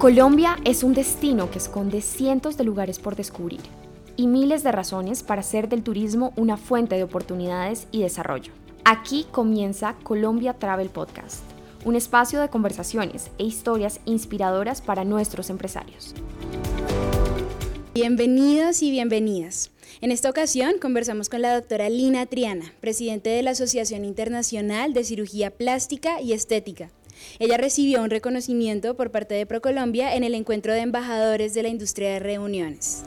Colombia es un destino que esconde cientos de lugares por descubrir y miles de razones para hacer del turismo una fuente de oportunidades y desarrollo. Aquí comienza Colombia Travel Podcast, un espacio de conversaciones e historias inspiradoras para nuestros empresarios. Bienvenidos y bienvenidas. En esta ocasión conversamos con la doctora Lina Triana, presidente de la Asociación Internacional de Cirugía Plástica y Estética. Ella recibió un reconocimiento por parte de ProColombia en el encuentro de embajadores de la industria de reuniones.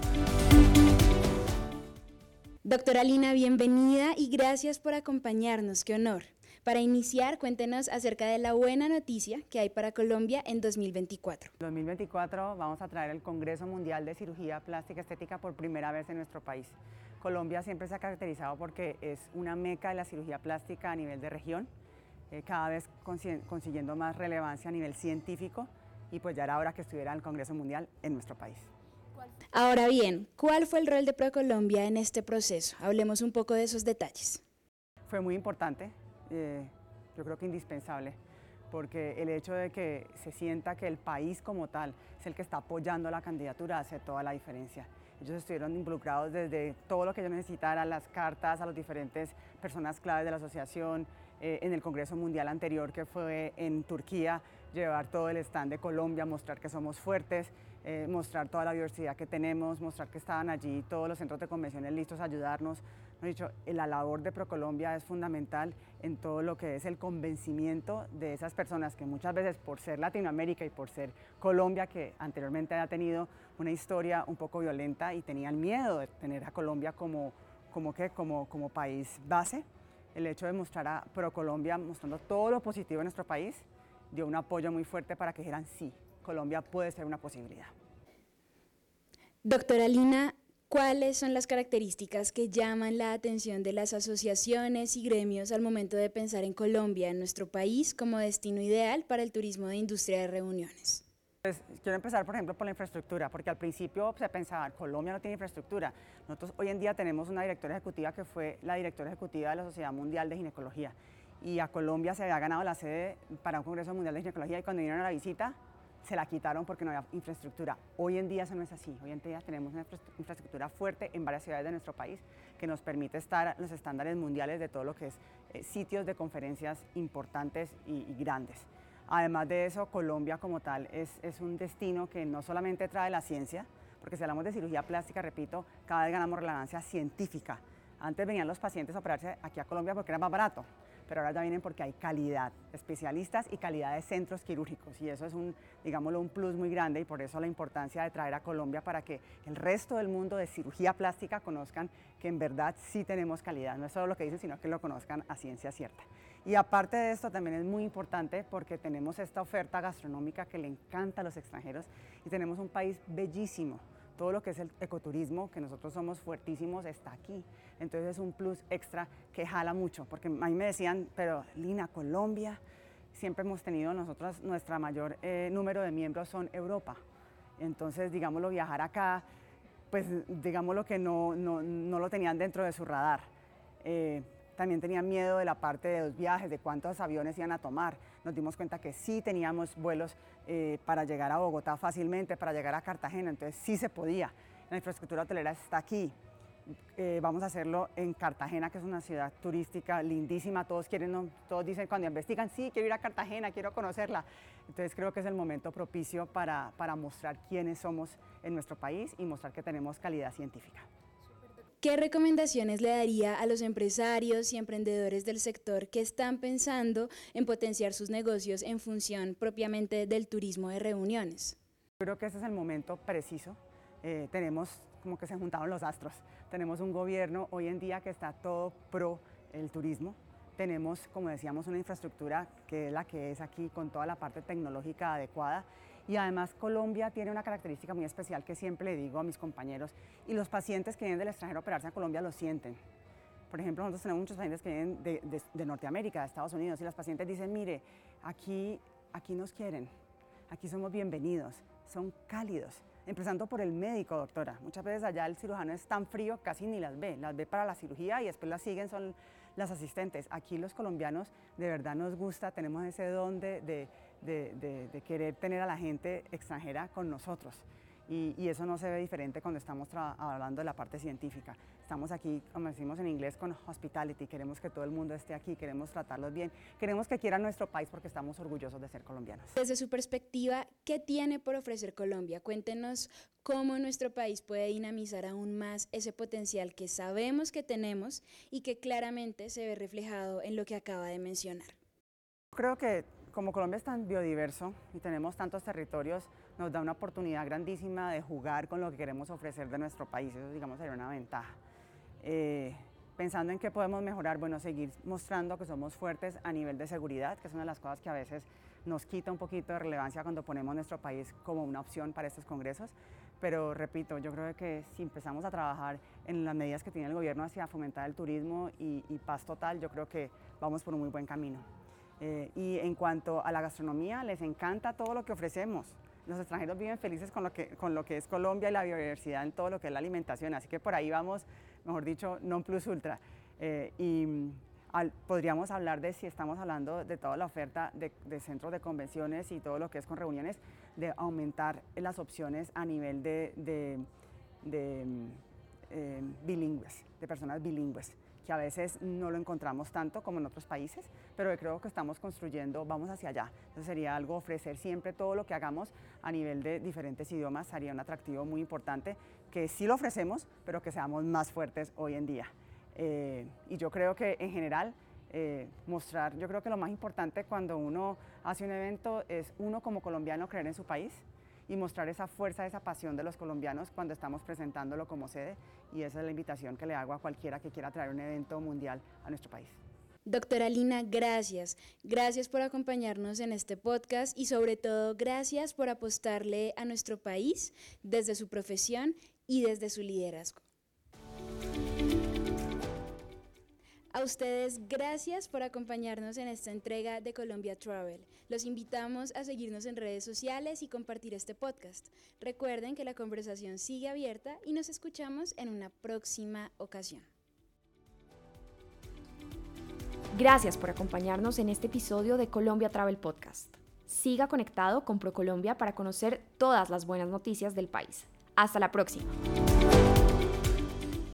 Doctora Lina, bienvenida y gracias por acompañarnos. Qué honor. Para iniciar, cuéntenos acerca de la buena noticia que hay para Colombia en 2024. En 2024 vamos a traer el Congreso Mundial de Cirugía Plástica Estética por primera vez en nuestro país. Colombia siempre se ha caracterizado porque es una meca de la cirugía plástica a nivel de región, eh, cada vez consiguiendo más relevancia a nivel científico y pues ya era hora que estuviera el Congreso Mundial en nuestro país. Ahora bien, ¿cuál fue el rol de ProColombia en este proceso? Hablemos un poco de esos detalles. Fue muy importante, eh, yo creo que indispensable, porque el hecho de que se sienta que el país como tal es el que está apoyando la candidatura hace toda la diferencia. Ellos estuvieron involucrados desde todo lo que yo necesitara, las cartas a las diferentes personas claves de la asociación, eh, en el Congreso Mundial anterior que fue en Turquía, llevar todo el stand de Colombia, mostrar que somos fuertes, eh, mostrar toda la diversidad que tenemos, mostrar que estaban allí todos los centros de convenciones listos a ayudarnos. He dicho, la labor de ProColombia es fundamental en todo lo que es el convencimiento de esas personas que muchas veces por ser Latinoamérica y por ser Colombia, que anteriormente había tenido una historia un poco violenta y tenían miedo de tener a Colombia como, como, que, como, como país base, el hecho de mostrar a ProColombia mostrando todo lo positivo en nuestro país dio un apoyo muy fuerte para que dijeran sí, Colombia puede ser una posibilidad. Doctora Lina, ¿cuáles son las características que llaman la atención de las asociaciones y gremios al momento de pensar en Colombia, en nuestro país, como destino ideal para el turismo de industria de reuniones? Pues quiero empezar, por ejemplo, por la infraestructura, porque al principio se pensaba, Colombia no tiene infraestructura. Nosotros hoy en día tenemos una directora ejecutiva que fue la directora ejecutiva de la Sociedad Mundial de Ginecología. Y a Colombia se había ganado la sede para un Congreso Mundial de Ginecología y cuando vinieron a la visita se la quitaron porque no había infraestructura. Hoy en día eso no es así. Hoy en día tenemos una infraestructura fuerte en varias ciudades de nuestro país que nos permite estar en los estándares mundiales de todo lo que es eh, sitios de conferencias importantes y, grandes. Además de eso, Colombia como tal es, es un destino que no solamente trae la ciencia, porque si hablamos de cirugía plástica, repito, cada vez ganamos relevancia científica. Antes venían los pacientes a operarse aquí a Colombia porque era más barato pero ahora ya vienen porque hay calidad, especialistas y calidad de centros quirúrgicos y eso es un, digámoslo, un plus muy grande y por eso la importancia de traer a Colombia para que el resto del mundo de cirugía plástica conozcan que en verdad sí tenemos calidad, no es solo lo que dicen, sino que lo conozcan a ciencia cierta. Y aparte de esto también es muy importante porque tenemos esta oferta gastronómica que le encanta a los extranjeros y tenemos un país bellísimo, todo lo que es el ecoturismo, que nosotros somos fuertísimos, está aquí. Entonces es un plus extra que jala mucho, porque a mí me decían, pero Lina, Colombia, siempre hemos tenido nosotros, nuestra mayor eh, número de miembros son Europa. Entonces, digámoslo, viajar acá, pues digámoslo que no, no, no lo tenían dentro de su radar. Eh, también tenían miedo de la parte de los viajes, de cuántos aviones iban a tomar. Nos dimos cuenta que sí teníamos vuelos eh, para llegar a Bogotá fácilmente, para llegar a Cartagena, entonces sí se podía. La infraestructura hotelera está aquí. Eh, vamos a hacerlo en Cartagena, que es una ciudad turística lindísima. Todos quieren, todos dicen cuando investigan, sí, quiero ir a Cartagena, quiero conocerla. Entonces creo que es el momento propicio para, para mostrar quiénes somos en nuestro país y mostrar que tenemos calidad científica. ¿Qué recomendaciones le daría a los empresarios y emprendedores del sector que están pensando en potenciar sus negocios en función propiamente del turismo de reuniones? Creo que ese es el momento preciso. Eh, tenemos como que se juntaron los astros. Tenemos un gobierno hoy en día que está todo pro el turismo. Tenemos, como decíamos, una infraestructura que es la que es aquí con toda la parte tecnológica adecuada y además Colombia tiene una característica muy especial que siempre le digo a mis compañeros y los pacientes que vienen del extranjero a operarse a Colombia lo sienten. Por ejemplo, nosotros tenemos muchos pacientes que vienen de, Norteamérica, de Estados Unidos, y los pacientes dicen, mire, aquí, aquí nos quieren, aquí somos bienvenidos, son cálidos. Empezando por el médico, doctora. Muchas veces allá el cirujano es tan frío, casi ni las ve. Las ve para la cirugía y después las siguen, son las asistentes. Aquí los colombianos de verdad nos gusta, tenemos ese don de de, querer tener a la gente extranjera con nosotros. Y, eso no se ve diferente cuando estamos hablando de la parte científica. Estamos aquí, como decimos en inglés, con hospitality. Queremos que todo el mundo esté aquí, queremos tratarlos bien, queremos que quieran nuestro país porque estamos orgullosos de ser colombianos. Desde su perspectiva, ¿qué tiene por ofrecer Colombia? Cuéntenos cómo nuestro país puede dinamizar aún más ese potencial que sabemos que tenemos y que claramente se ve reflejado en lo que acaba de mencionar. Creo que como Colombia es tan biodiverso y tenemos tantos territorios, nos da una oportunidad grandísima de jugar con lo que queremos ofrecer de nuestro país. Eso, digamos, sería una ventaja. Eh, pensando en qué podemos mejorar, bueno, seguir mostrando que somos fuertes a nivel de seguridad, que es una de las cosas que a veces nos quita un poquito de relevancia cuando ponemos nuestro país como una opción para estos congresos. Pero repito, yo creo que si empezamos a trabajar en las medidas que tiene el gobierno hacia fomentar el turismo y, y paz total, yo creo que vamos por un muy buen camino. Eh, y en cuanto a la gastronomía, les encanta todo lo que ofrecemos. Los extranjeros viven felices con lo, que, con lo que es Colombia y la biodiversidad en todo lo que es la alimentación, así que por ahí vamos, mejor dicho, non plus ultra. Eh, y mm, podríamos hablar de si estamos hablando de toda la oferta de, centros de convenciones y todo lo que es con reuniones, de aumentar las opciones a nivel de, mm, eh, bilingües, de personas bilingües que a veces no lo encontramos tanto como en otros países, pero creo que estamos construyendo, vamos hacia allá. Entonces sería algo ofrecer siempre todo lo que hagamos a nivel de diferentes idiomas, sería un atractivo muy importante, que sí lo ofrecemos, pero que seamos más fuertes hoy en día. Eh, y yo creo que en general eh, mostrar, yo creo que lo más importante cuando uno hace un evento es uno como colombiano creer en su país, y mostrar esa fuerza, esa pasión de los colombianos cuando estamos presentándolo como sede y esa es la invitación que le hago a cualquiera que quiera traer un evento mundial a nuestro país. Doctora Lina, gracias. Gracias por acompañarnos en este podcast y sobre todo gracias por apostarle a nuestro país desde su profesión y desde su liderazgo. A ustedes, gracias por acompañarnos en esta entrega de Colombia Travel. Los invitamos a seguirnos en redes sociales y compartir este podcast. Recuerden que la conversación sigue abierta y nos escuchamos en una próxima ocasión. Gracias por acompañarnos en este episodio de Colombia Travel Podcast. Siga conectado con ProColombia para conocer todas las buenas noticias del país. Hasta la próxima.